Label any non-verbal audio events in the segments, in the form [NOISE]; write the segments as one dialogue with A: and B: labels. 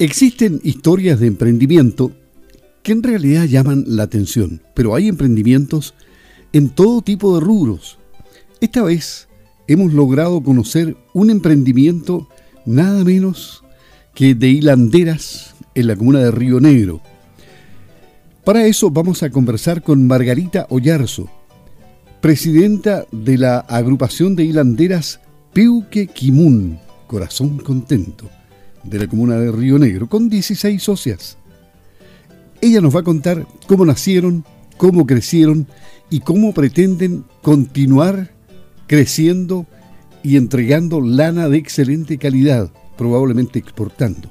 A: Existen historias de emprendimiento que en realidad llaman la atención, pero hay emprendimientos en todo tipo de rubros. Esta vez hemos logrado conocer un emprendimiento nada menos que de hilanderas en la comuna de Río Negro. Para eso vamos a conversar con Margarita Ollarzo, presidenta de la agrupación de hilanderas Peuque Kimun, Corazón Contento de la comuna de Río Negro, con 16 socias. Ella nos va a contar cómo nacieron, cómo crecieron y cómo pretenden continuar creciendo y entregando lana de excelente calidad, probablemente exportando.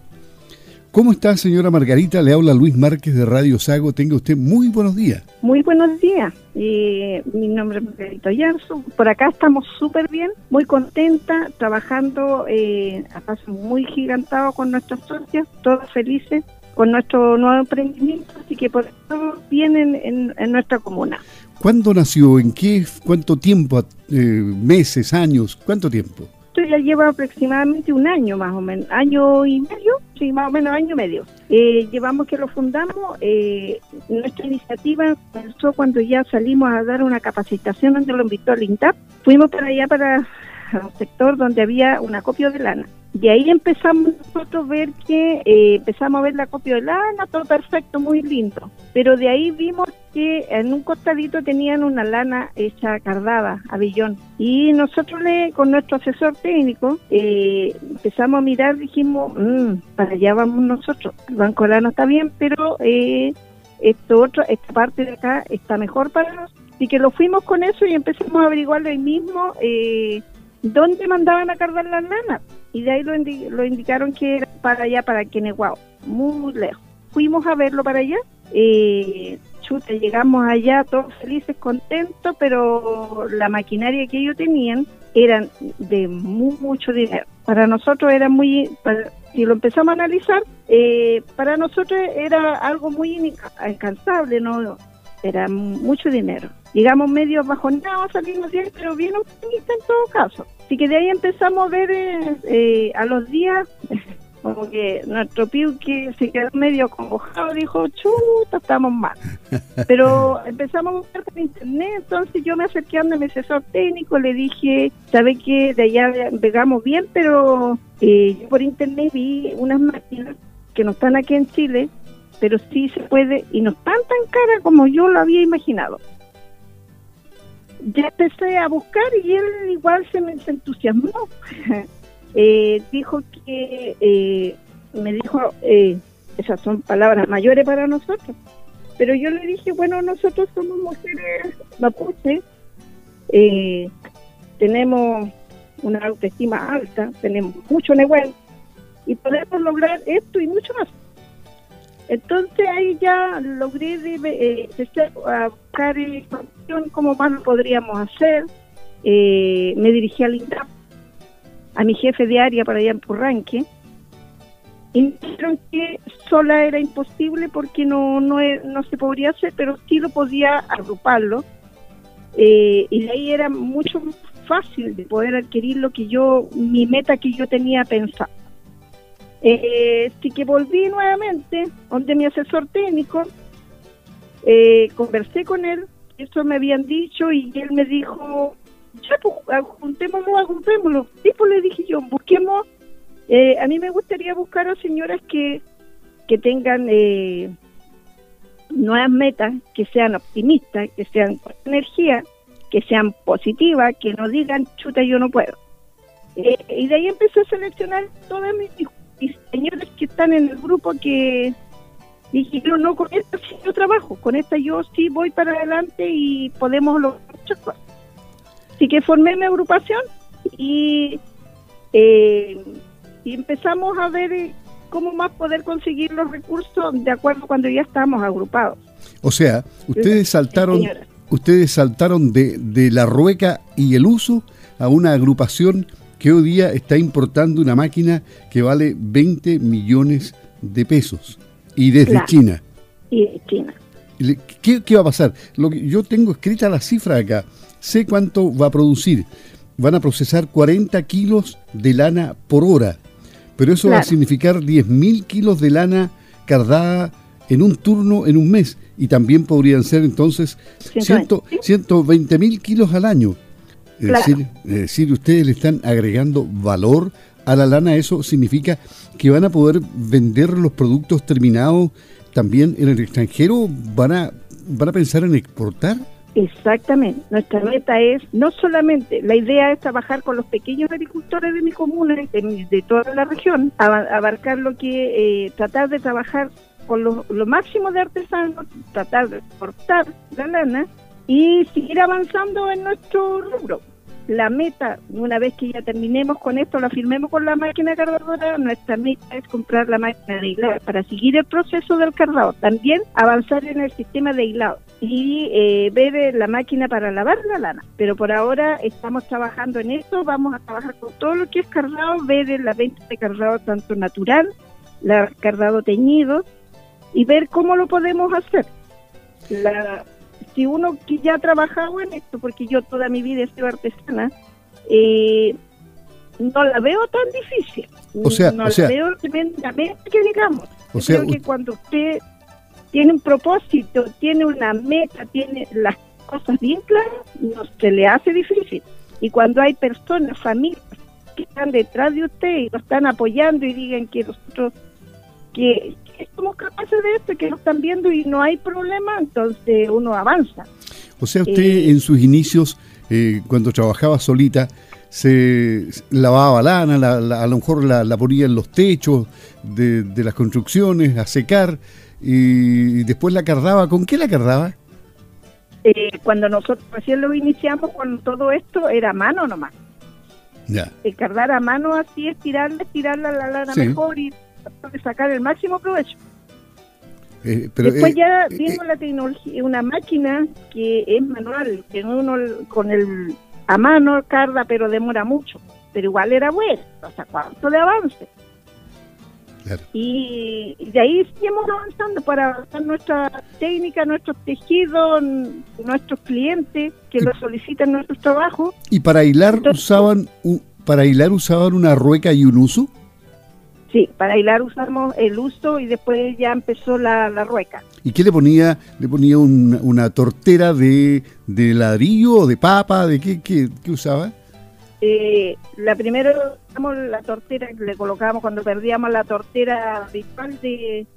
A: ¿Cómo está, señora Margarita? Le habla Luis Márquez de Radio Sago. Tenga usted muy buenos días.
B: Muy buenos días. mi nombre es Margarita Yarzo. Por acá estamos súper bien, muy contenta, trabajando eh, a paso muy gigantado con nuestros socios, todos felices con nuestro nuevo emprendimiento, así que por eso vienen en, en nuestra comuna.
A: ¿Cuándo nació? ¿En qué? ¿Cuánto tiempo? Eh, ¿Meses? ¿Años? ¿Cuánto tiempo?
B: Ya lleva aproximadamente un año más o menos, año y medio, sí, más o menos año y medio. Eh, llevamos que lo fundamos, eh, nuestra iniciativa comenzó cuando ya salimos a dar una capacitación donde lo invitó el INTAP. Fuimos para allá, para un sector donde había un acopio de lana. De ahí empezamos nosotros a ver que eh, empezamos a ver la copia de lana, todo perfecto, muy lindo. Pero de ahí vimos que en un costadito tenían una lana hecha cardada, a billón. Y nosotros le, con nuestro asesor técnico eh, empezamos a mirar, dijimos, mmm, para allá vamos nosotros. El banco de lana está bien, pero eh, esto otro, esta parte de acá está mejor para nosotros. Así que lo fuimos con eso y empezamos a averiguar ahí mismo eh, dónde mandaban a cargar las lana y de ahí lo, lo indicaron que era para allá, para Queneguao, muy lejos. Fuimos a verlo para allá, eh, llegamos allá todos felices, contentos, pero la maquinaria que ellos tenían eran de mucho dinero. Para nosotros era muy, si lo empezamos a analizar, eh, para nosotros era algo muy incansable, no era mucho dinero. Llegamos medio bajonados, salimos bien, pero bien optimistas en todo caso. Así que de ahí empezamos a ver eh, eh, a los días, como que nuestro que se quedó medio congojado, dijo, chuta, estamos mal. [LAUGHS] Pero empezamos a buscar por internet, entonces yo me acerqué a mi asesor técnico, le dije, sabe que de allá pegamos bien, pero eh, yo por internet vi unas máquinas que no están aquí en Chile, pero sí se puede y no están tan caras como yo lo había imaginado ya empecé a buscar y él igual se me entusiasmó. [LAUGHS] eh, dijo que, eh, me dijo, eh, esas son palabras mayores para nosotros, pero yo le dije, bueno, nosotros somos mujeres mapuche, eh, tenemos una autoestima alta, tenemos mucho negocio y podemos lograr esto y mucho más. Entonces ahí ya logré eh, a buscar información, cómo más lo podríamos hacer. Eh, me dirigí al INTAP, a mi jefe de área para allá en Purranque, y me dijeron que sola era imposible porque no, no, no se podría hacer, pero sí lo podía agruparlo. Eh, y ahí era mucho más fácil de poder adquirir lo que yo, mi meta que yo tenía pensado. Eh, así que volví nuevamente donde mi asesor técnico, eh, conversé con él, eso me habían dicho y él me dijo, ya pues juntémoslo, juntémoslo. Y pues le dije yo, busquemos, eh, a mí me gustaría buscar a señoras que, que tengan eh, nuevas metas, que sean optimistas, que sean con energía, que sean positivas, que no digan, chuta, yo no puedo. Eh, y de ahí empecé a seleccionar todas mis y señores que están en el grupo que dije, yo no, con esta sí yo trabajo, con esta yo sí voy para adelante y podemos lograr muchas cosas. Así que formé mi agrupación y, eh, y empezamos a ver eh, cómo más poder conseguir los recursos de acuerdo cuando ya estábamos agrupados.
A: O sea, ustedes saltaron, ustedes saltaron de, de la rueca y el uso a una agrupación que hoy día está importando una máquina que vale 20 millones de pesos y desde China.
B: Y de China.
A: ¿Qué, ¿Qué, va a pasar? Lo que, yo tengo escrita la cifra acá. Sé cuánto va a producir. Van a procesar 40 kilos de lana por hora. Pero eso va a significar 10.000 kilos de lana cardada en un turno en un mes y también podrían ser entonces 120 mil kilos al año. Es, decir, es decir, ustedes le están agregando valor a la lana, eso significa que van a poder vender los productos terminados también en el extranjero, van a, van a pensar en exportar.
B: Exactamente. Nuestra meta es no solamente, la idea es trabajar con los pequeños agricultores de mi comuna, de, toda la región, abarcar lo que, eh, tratar de trabajar con lo, máximo de artesanos, tratar de exportar la lana y seguir avanzando en nuestro rubro. La meta, una vez que ya terminemos con esto, la firmemos con la máquina cargadora, nuestra meta es comprar la máquina de hilado para seguir el proceso del cardado. También avanzar en el sistema de hilado y eh, ver eh, la máquina para lavar la lana. Pero por ahora estamos trabajando en esto, vamos a trabajar con todo lo que es cardado, ver la venta de cardado tanto natural, la cardado teñido, y ver cómo lo podemos hacer. La, si uno que ya ha trabajado en esto, porque yo toda mi vida he sido artesana, eh, no la veo tan difícil.
A: O sea,
B: no
A: o sea,
B: la veo tremendamente que digamos. O sea, creo que cuando usted tiene un propósito, tiene una meta, tiene las cosas bien claras, no se le hace difícil. Y cuando hay personas, familias que están detrás de usted y lo están apoyando y digan que nosotros que, somos capaces de esto, que lo están viendo y no hay problema, entonces uno avanza.
A: O sea, usted eh, en sus inicios, eh, cuando trabajaba solita, se lavaba lana, a lo mejor la, ponía en los techos de, las construcciones a secar y después la cardaba. ¿Con qué la cardaba?
B: Eh, cuando nosotros recién lo iniciamos con todo esto era a mano nomás. Ya. cardar a mano así, estirarla, estirarla la lana mejor y de sacar el máximo provecho. Eh, Después eh, ya eh, vimos la tecnología, una máquina que es manual, que uno con el a mano carga, pero demora mucho, pero igual era bueno, o sea, cuánto de avance. Y de ahí seguimos avanzando para avanzar nuestra técnica, nuestros tejidos, nuestros clientes que lo solicitan nuestros trabajos.
A: ¿Y para hilar usaban para hilar usaban una rueca y un uso?
B: Sí, para hilar usamos el uso y después ya empezó la, rueca.
A: ¿Y qué le ponía? ¿Le ponía una tortera de, ladrillo o de papa? ¿De qué, qué, usaba?
B: Eh, la primero usamos la tortera que le colocábamos cuando perdíamos la tortera habitual de,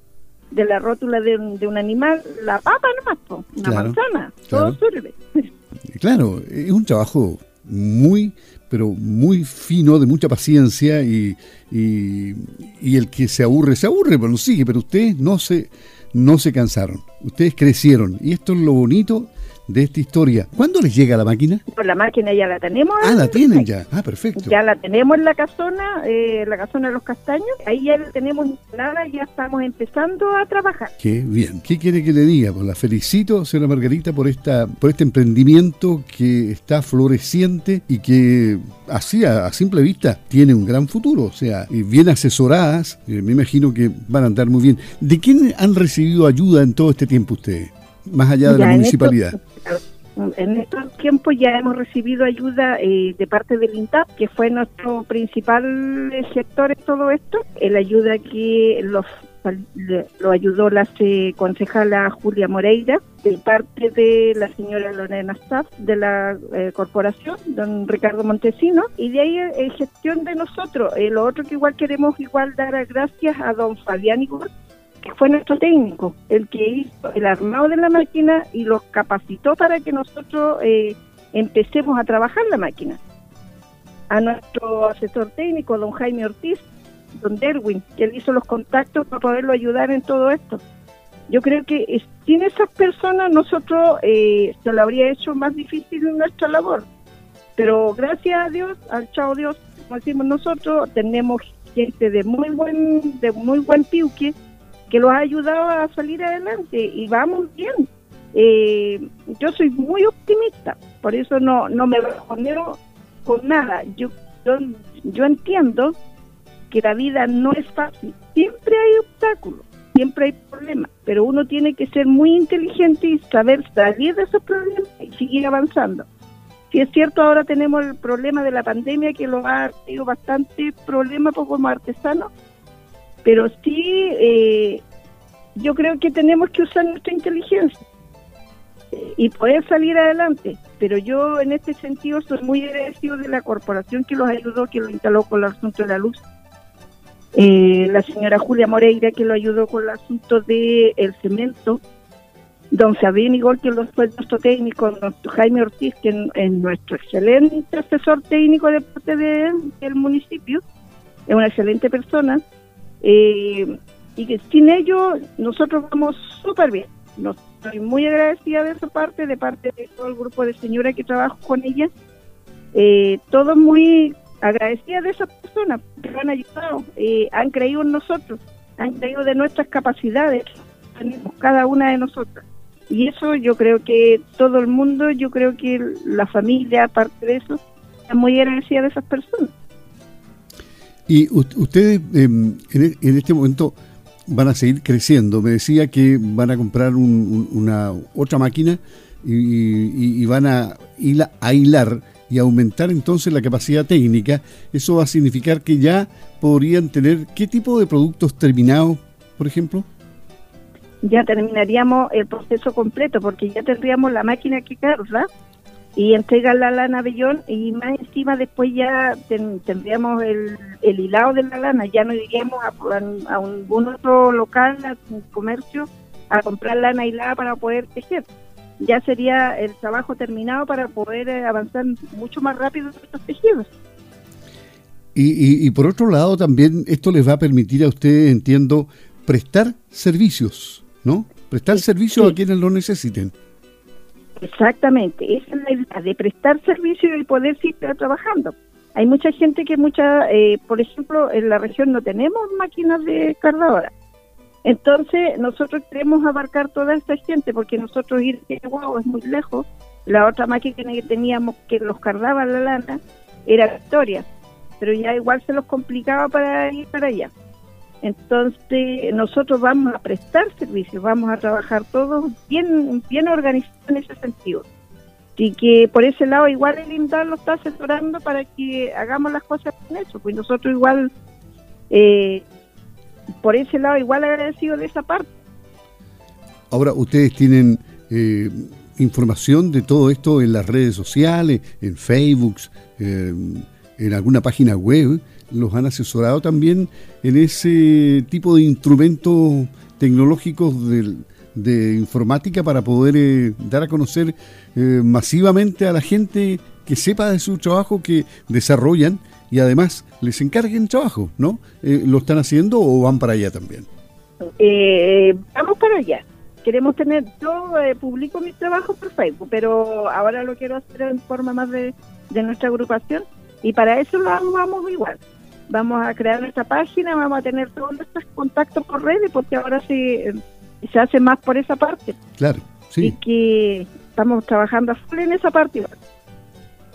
B: de la rótula de un, animal, la papa nomás, una manzana, todo sirve. [LAUGHS]
A: Claro, es un trabajo muy, pero muy fino, de mucha paciencia y, y, el que se aburre, se aburre, pero no sigue, pero ustedes no se, no se cansaron, ustedes crecieron y esto es lo bonito de esta historia. ¿Cuándo les llega la máquina?
B: Pues la máquina ya la tenemos.
A: Ah, la tienen ya. Ah, perfecto.
B: Ya la tenemos en la casona, eh, la casona de los castaños. Ahí ya la tenemos instalada y ya estamos empezando a trabajar.
A: Qué bien. ¿Qué quiere que le diga? Pues la felicito, señora Margarita, por esta, por este emprendimiento que está floreciente y que así a, simple vista tiene un gran futuro. O sea, bien asesoradas, eh, me imagino que van a andar muy bien. ¿De quién han recibido ayuda en todo este tiempo ustedes? Más allá de la municipalidad
B: en estos tiempos ya hemos recibido ayuda eh, de parte del INTAP, que fue nuestro principal sector en todo esto. La ayuda que los lo ayudó la concejala Julia Moreira, de parte de la señora Lorena Staff de la eh, corporación, don Ricardo Montesino, y de ahí en gestión de nosotros. Eh, lo otro que igual queremos igual dar gracias a don Fabián Igor, que fue nuestro técnico, el que hizo el armado de la máquina y los capacitó para que nosotros eh, empecemos a trabajar la máquina. A nuestro asesor técnico, don Jaime Ortiz, don Derwin, que él hizo los contactos para poderlo ayudar en todo esto. Yo creo que sin esas personas nosotros eh, se lo habría hecho más difícil nuestra labor. Pero gracias a Dios, al chao Dios, como decimos nosotros, tenemos gente de muy buen, de muy buen piuque, que los ha ayudado a salir adelante y vamos bien. Eh, yo soy muy optimista, por eso no, no me bajoneo con nada. Yo, yo, yo entiendo que la vida no es fácil, siempre hay obstáculos, siempre hay problemas, pero uno tiene que ser muy inteligente y saber salir de esos problemas y seguir avanzando. Si es cierto, ahora tenemos el problema de la pandemia que lo ha tenido bastante problema como artesanos, pero sí eh, yo creo que tenemos que usar nuestra inteligencia y poder salir adelante. Pero yo en este sentido soy muy agradecido de la corporación que los ayudó, que lo instaló con el asunto de la luz. Eh, la señora Julia Moreira que lo ayudó con el asunto del el cemento. Don Sabín igual que lo fue nuestro técnico, don Jaime Ortiz, que es nuestro excelente asesor técnico de parte del municipio, es una excelente persona. Eh, y que sin ello nosotros vamos súper bien. Nos, estoy muy agradecida de esa parte, de parte de todo el grupo de señoras que trabajo con ella. Eh, todos muy agradecidas de esas personas que nos han ayudado, eh, han creído en nosotros, han creído de nuestras capacidades, tenemos cada una de nosotras. Y eso yo creo que todo el mundo, yo creo que la familia, aparte de eso, está muy agradecida de esas personas.
A: Y ustedes em, e, en este momento van a seguir creciendo. Me decía que van a comprar una otra máquina y, van a, a hilar y aumentar entonces la capacidad técnica. Eso va a significar que ya podrían tener qué tipo de productos terminados, por ejemplo.
B: Ya terminaríamos el proceso completo porque ya tendríamos la máquina que carga y entrega la lana Bellón y más encima después ya tendríamos el, el, hilado de la lana, ya no iríamos a, a, otro local, a un comercio, a comprar lana hilada para poder tejer. Ya sería el trabajo terminado para poder eh, avanzar mucho más rápido en estos tejidos.
A: Y, y, por otro lado también esto les va a permitir a ustedes, entiendo, prestar servicios, ¿no? Prestar servicios a quienes lo necesiten.
B: Exactamente, esa es la idea de prestar servicio y poder seguir trabajando. Hay mucha gente que mucha, eh, por ejemplo, en la región no tenemos máquinas de cargadora. Entonces, nosotros queremos abarcar toda esta gente porque nosotros ir a wow, es muy lejos. La otra máquina que teníamos que los cargaba la lana era Victoria, pero ya igual se los complicaba para ir para allá. Entonces, nosotros vamos a prestar servicios, vamos a trabajar todos bien, bien organizados en ese sentido. Y que por ese lado, igual el INDAR lo está asesorando para que hagamos las cosas con eso. Pues nosotros, igual, eh, por ese lado, igual agradecido de esa parte.
A: Ahora, ustedes tienen eh, información de todo esto en las redes sociales, en Facebook, eh, en alguna página web los han asesorado también en ese tipo de instrumentos tecnológicos de, informática para poder eh, dar a conocer eh, masivamente a la gente que sepa de su trabajo que desarrollan y además les encarguen trabajo, ¿no? Eh, ¿Lo están haciendo o van para allá también?
B: vamos para allá. Queremos tener, yo publico mis trabajos por Facebook, pero ahora lo quiero hacer en forma más de, de nuestra agrupación y para eso lo vamos igual vamos a crear nuestra página, vamos a tener todos nuestros contactos por redes, porque ahora se, se hace más por esa parte.
A: Claro, sí.
B: Y que estamos trabajando a full en esa parte.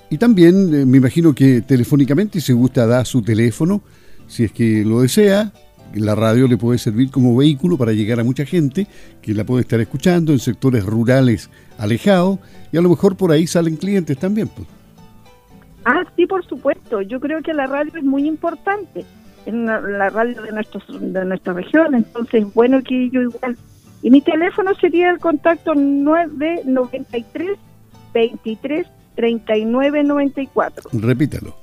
A: Y también eh, me imagino que telefónicamente, si gusta, da su teléfono, si es que lo desea. La radio le puede servir como vehículo para llegar a mucha gente que la puede estar escuchando en sectores rurales alejados y a lo mejor por ahí salen clientes también. Pues.
B: Ah, sí, por supuesto. Yo creo que la radio es muy importante en la, radio de, nuestros, de nuestra región, entonces bueno que yo igual. Y mi teléfono sería el contacto 993 23 39 94.
A: Repítalo.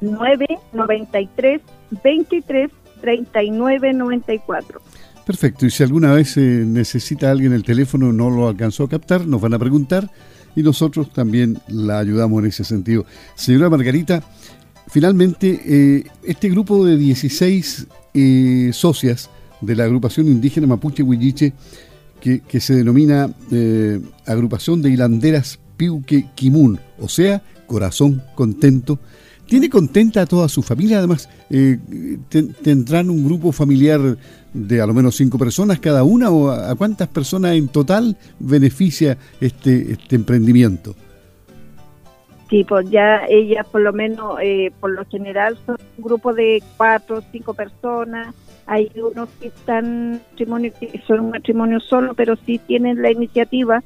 B: 993 23 39 94.
A: Perfecto. Y si alguna vez eh, necesita alguien el teléfono no lo alcanzó a captar, nos van a preguntar y nosotros también la ayudamos en ese sentido. Señora Margarita, finalmente eh, este grupo de 16 eh, socias de la agrupación indígena Mapuche Huilliche, que, se denomina eh, Agrupación de Hilanderas Piuque Kimun, o sea, Corazón Contento, tiene contenta a toda su familia, además tendrán un grupo familiar de a lo menos cinco personas cada una o a, cuántas personas en total beneficia este, este emprendimiento?
B: Sí, pues ya ellas por lo menos, eh, por lo general son un grupo de cuatro o cinco personas. Hay unos que están matrimonio, que son un matrimonio solo, pero sí tienen la iniciativa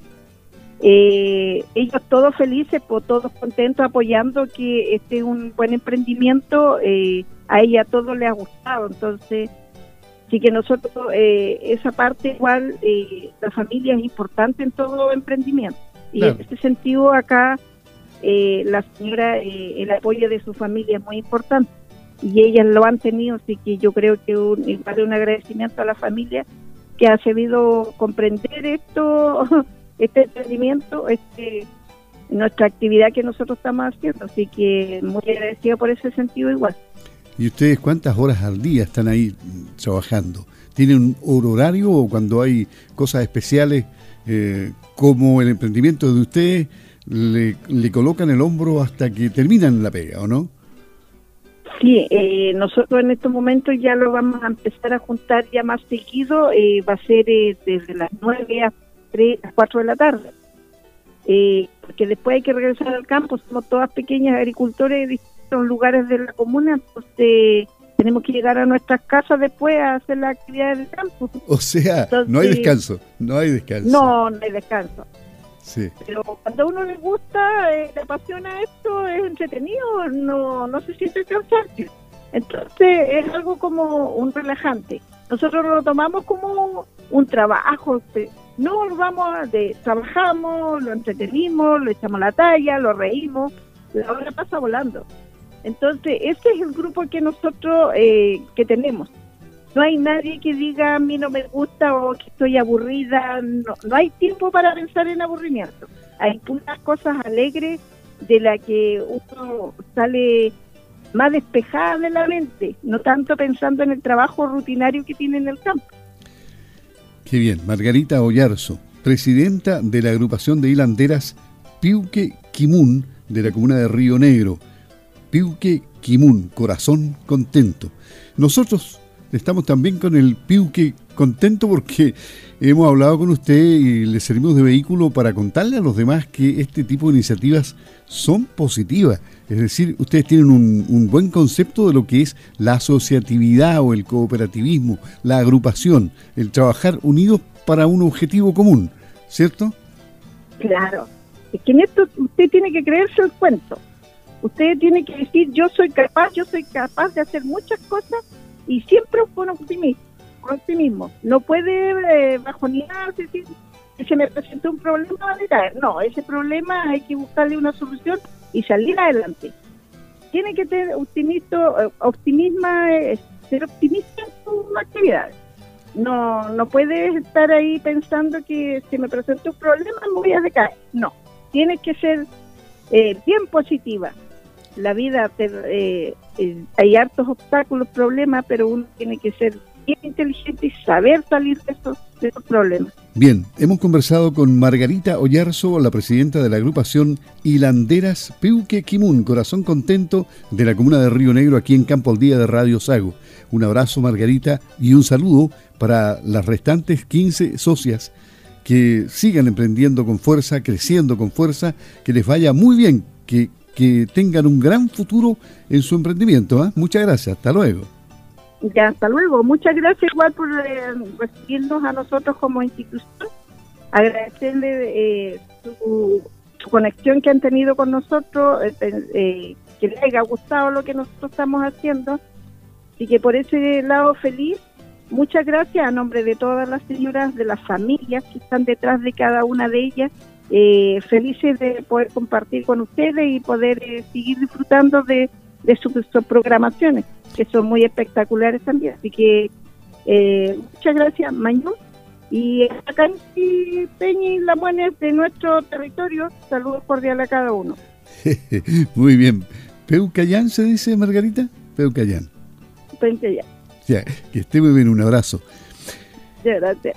B: eh, ellos todos felices, pues, todos contentos, apoyando que este es un buen emprendimiento, eh, a ella todo le ha gustado, entonces sí que nosotros, eh, esa parte igual, la familia es importante en todo emprendimiento. Y en este sentido acá, la señora, el apoyo de su familia es muy importante. Y ellas lo han tenido, así que yo creo que un, igual un agradecimiento a la familia que ha sabido comprender esto [LAUGHS] este emprendimiento, este, nuestra actividad que nosotros estamos haciendo. Así que muy agradecido por ese sentido igual.
A: ¿Y ustedes cuántas horas al día están ahí trabajando? ¿Tienen un horario o cuando hay cosas especiales eh, como el emprendimiento de ustedes, le, le, colocan el hombro hasta que terminan la pega o no?
B: Sí, eh, nosotros en estos momentos ya lo vamos a empezar a juntar ya más seguido, eh, va a ser desde las 9 a 3, a 4 de la tarde. Eh, porque después hay que regresar al campo, somos todas pequeñas agricultores de distintos lugares de la comuna, entonces tenemos que llegar a nuestras casas después a hacer la actividad del campo.
A: O sea, no hay descanso, no hay descanso.
B: No, no hay descanso. Sí. Pero cuando a uno le gusta, eh, le apasiona esto, es entretenido, no, no se siente cansancio. Entonces es algo como un relajante. Nosotros lo tomamos como un trabajo, no vamos, de, trabajamos, lo entretenimos, lo echamos la talla, lo reímos, la hora pasa volando. Entonces, este es el grupo que nosotros eh, que tenemos. No hay nadie que diga a mí no me gusta o que estoy aburrida. No, no hay tiempo para pensar en aburrimiento. Hay unas cosas alegres de la que uno sale más despejada de la mente, no tanto pensando en el trabajo rutinario que tiene en el campo.
A: Qué bien, Margarita Ollarzo, presidenta de la agrupación de hilanderas Piuque Quimun de la comuna de Río Negro. Piuque Quimun, corazón contento. Nosotros estamos también con el Piuque contento porque hemos hablado con usted y le servimos de vehículo para contarle a los demás que este tipo de iniciativas son positivas. Es decir, ustedes tienen un, un buen concepto de lo que es la asociatividad o el cooperativismo, la agrupación, el trabajar unidos para un objetivo común, ¿cierto?
B: Claro. Es que en esto usted tiene que creerse el cuento. Usted tiene que decir, yo soy capaz, yo soy capaz de hacer muchas cosas y siempre con optimismo. Optimismo. No puede eh, bajonearse, decir, se me presentó un problema. No, ese problema hay que buscarle una solución y salir adelante. Tiene que tener optimismo, eh, eh, ser optimista en sus actividades. No, no puedes estar ahí pensando que si me presenta un problema me voy a decaer. No, tienes que ser eh, bien positiva. La vida, te, hay hartos obstáculos, problemas, pero uno tiene que ser bien inteligente y saber salir de esos, problemas.
A: Bien, hemos conversado con Margarita Ollarzo, la presidenta de la agrupación Hilanderas Peuque Kimun, Corazón Contento de la comuna de Río Negro, aquí en Campo al Día de Radio Sago. Un abrazo, Margarita, y un saludo para las restantes 15 socias que sigan emprendiendo con fuerza, creciendo con fuerza, que les vaya muy bien, que, que tengan un gran futuro en su emprendimiento. ¿eh? Muchas gracias, hasta luego.
B: Ya, hasta luego. Muchas gracias igual por eh, recibirnos a nosotros como institución. Agradecerle eh, su, conexión que han tenido con nosotros, eh, que les haya gustado lo que nosotros estamos haciendo y que por ese lado feliz. Muchas gracias a nombre de todas las señoras, de las familias que están detrás de cada una de ellas. Felices de poder compartir con ustedes y poder seguir disfrutando de, de sus programaciones que son muy espectaculares también. Así que eh, muchas gracias, Mañón. Y acá en Peña y La Buena de nuestro territorio, saludos cordiales a cada uno. [LAUGHS]
A: muy bien. ¿Peucayán se dice, Margarita? Peucayán.
B: Peucayán.
A: Ya, que esté muy bien, un abrazo.
B: gracias.